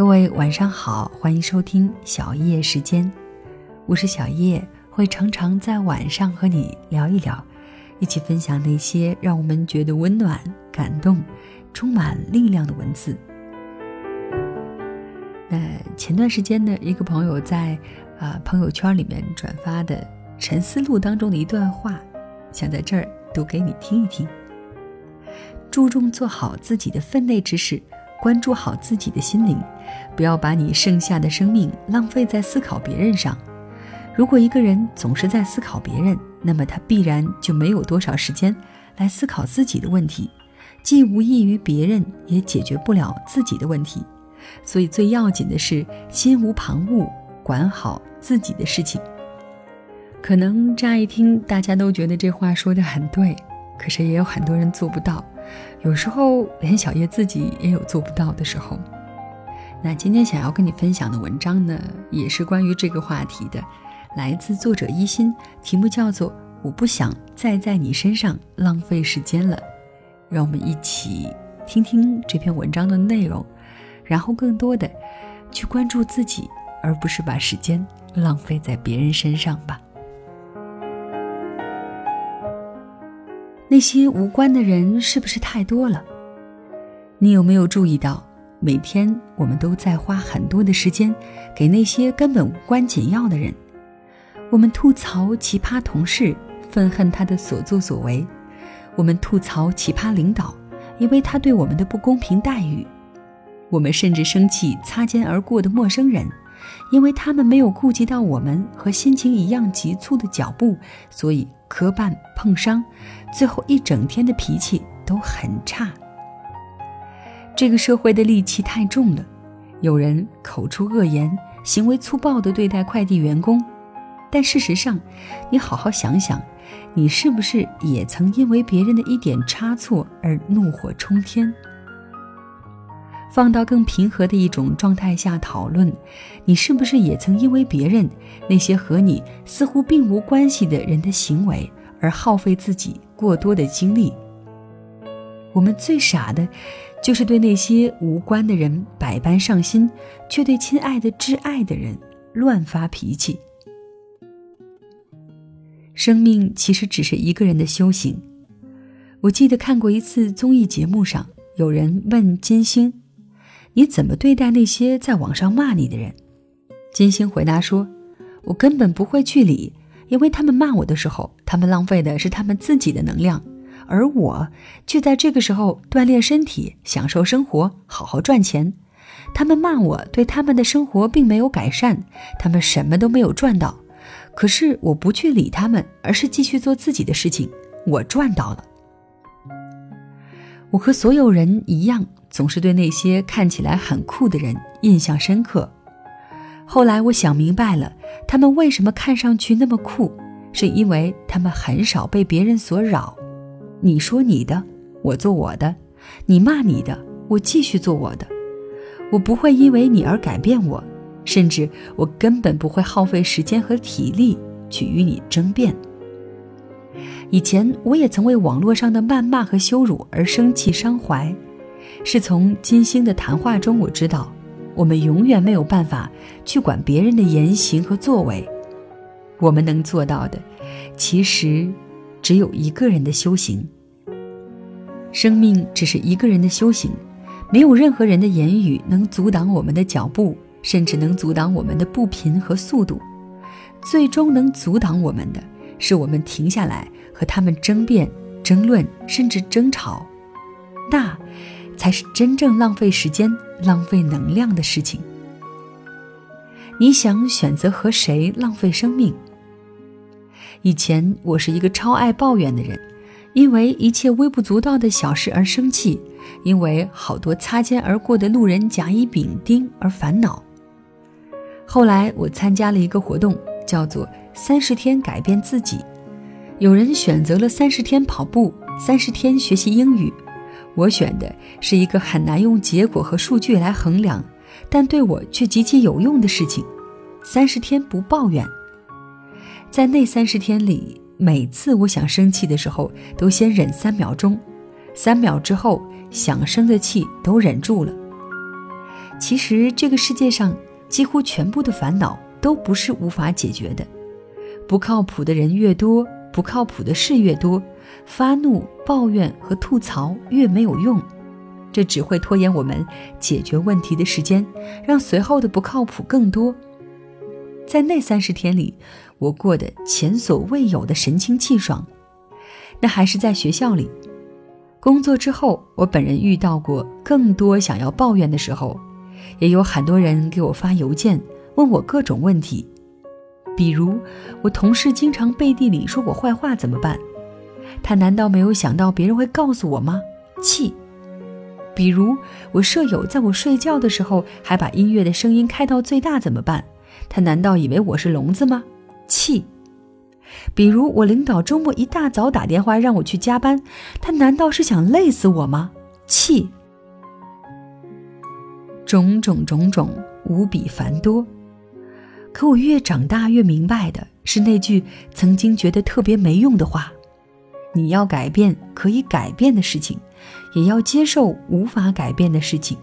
各位晚上好，欢迎收听小叶时间，我是小叶，会常常在晚上和你聊一聊，一起分享那些让我们觉得温暖、感动、充满力量的文字。那前段时间呢，一个朋友在啊朋友圈里面转发的《沉思录》当中的一段话，想在这儿读给你听一听。注重做好自己的分内之事。关注好自己的心灵，不要把你剩下的生命浪费在思考别人上。如果一个人总是在思考别人，那么他必然就没有多少时间来思考自己的问题，既无益于别人，也解决不了自己的问题。所以最要紧的是心无旁骛，管好自己的事情。可能乍一听，大家都觉得这话说的很对，可是也有很多人做不到。有时候连小叶自己也有做不到的时候。那今天想要跟你分享的文章呢，也是关于这个话题的，来自作者一心，题目叫做《我不想再在你身上浪费时间了》。让我们一起听听这篇文章的内容，然后更多的去关注自己，而不是把时间浪费在别人身上吧。那些无关的人是不是太多了？你有没有注意到，每天我们都在花很多的时间给那些根本无关紧要的人？我们吐槽奇葩同事，愤恨他的所作所为；我们吐槽奇葩领导，因为他对我们的不公平待遇；我们甚至生气擦肩而过的陌生人，因为他们没有顾及到我们和心情一样急促的脚步，所以磕绊碰伤。最后一整天的脾气都很差。这个社会的戾气太重了，有人口出恶言，行为粗暴地对待快递员工，但事实上，你好好想想，你是不是也曾因为别人的一点差错而怒火冲天？放到更平和的一种状态下讨论，你是不是也曾因为别人那些和你似乎并无关系的人的行为而耗费自己？过多的精力，我们最傻的，就是对那些无关的人百般上心，却对亲爱的挚爱的人乱发脾气。生命其实只是一个人的修行。我记得看过一次综艺节目上，有人问金星：“你怎么对待那些在网上骂你的人？”金星回答说：“我根本不会去理。”因为他们骂我的时候，他们浪费的是他们自己的能量，而我却在这个时候锻炼身体、享受生活、好好赚钱。他们骂我，对他们的生活并没有改善，他们什么都没有赚到。可是我不去理他们，而是继续做自己的事情，我赚到了。我和所有人一样，总是对那些看起来很酷的人印象深刻。后来我想明白了，他们为什么看上去那么酷，是因为他们很少被别人所扰。你说你的，我做我的；你骂你的，我继续做我的。我不会因为你而改变我，甚至我根本不会耗费时间和体力去与你争辩。以前我也曾为网络上的谩骂和羞辱而生气伤怀，是从金星的谈话中我知道。我们永远没有办法去管别人的言行和作为，我们能做到的，其实只有一个人的修行。生命只是一个人的修行，没有任何人的言语能阻挡我们的脚步，甚至能阻挡我们的步频和速度。最终能阻挡我们的，是我们停下来和他们争辩、争论，甚至争吵。那。才是真正浪费时间、浪费能量的事情。你想选择和谁浪费生命？以前我是一个超爱抱怨的人，因为一切微不足道的小事而生气，因为好多擦肩而过的路人甲乙丙丁而烦恼。后来我参加了一个活动，叫做“三十天改变自己”，有人选择了三十天跑步，三十天学习英语。我选的是一个很难用结果和数据来衡量，但对我却极其有用的事情。三十天不抱怨，在那三十天里，每次我想生气的时候，都先忍三秒钟，三秒之后想生的气都忍住了。其实这个世界上几乎全部的烦恼都不是无法解决的。不靠谱的人越多，不靠谱的事越多，发怒、抱怨和吐槽越没有用，这只会拖延我们解决问题的时间，让随后的不靠谱更多。在那三十天里，我过得前所未有的神清气爽。那还是在学校里，工作之后，我本人遇到过更多想要抱怨的时候，也有很多人给我发邮件问我各种问题，比如我同事经常背地里说我坏话怎么办？他难道没有想到别人会告诉我吗？气。比如我舍友在我睡觉的时候还把音乐的声音开到最大怎么办？他难道以为我是聋子吗？气。比如我领导周末一大早打电话让我去加班，他难道是想累死我吗？气。种种种种，无比繁多。可我越长大越明白的是那句曾经觉得特别没用的话：你要改变可以改变的事情，也要接受无法改变的事情。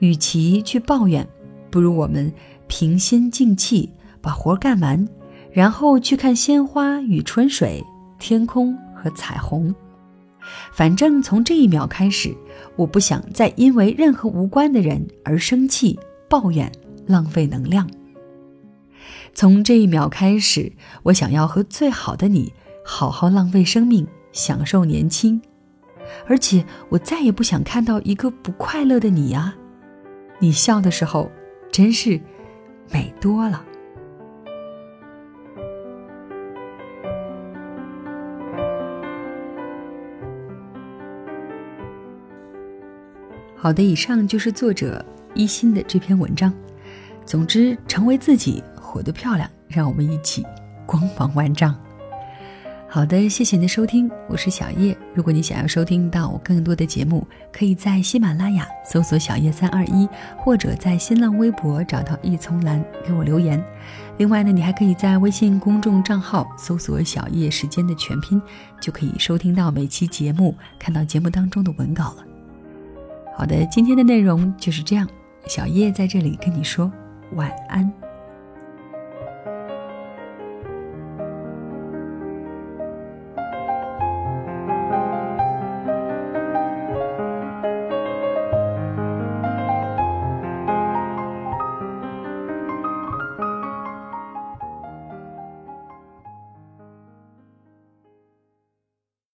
与其去抱怨，不如我们。平心静气把活干完，然后去看鲜花与春水、天空和彩虹。反正从这一秒开始，我不想再因为任何无关的人而生气、抱怨、浪费能量。从这一秒开始，我想要和最好的你好好浪费生命，享受年轻。而且，我再也不想看到一个不快乐的你啊！你笑的时候，真是……美多了。好的，以上就是作者一心的这篇文章。总之，成为自己，活得漂亮，让我们一起光芒万丈。好的，谢谢您的收听，我是小叶。如果你想要收听到我更多的节目，可以在喜马拉雅搜索“小叶三二一”，或者在新浪微博找到一丛蓝给我留言。另外呢，你还可以在微信公众账号搜索“小叶时间”的全拼，就可以收听到每期节目，看到节目当中的文稿了。好的，今天的内容就是这样，小叶在这里跟你说晚安。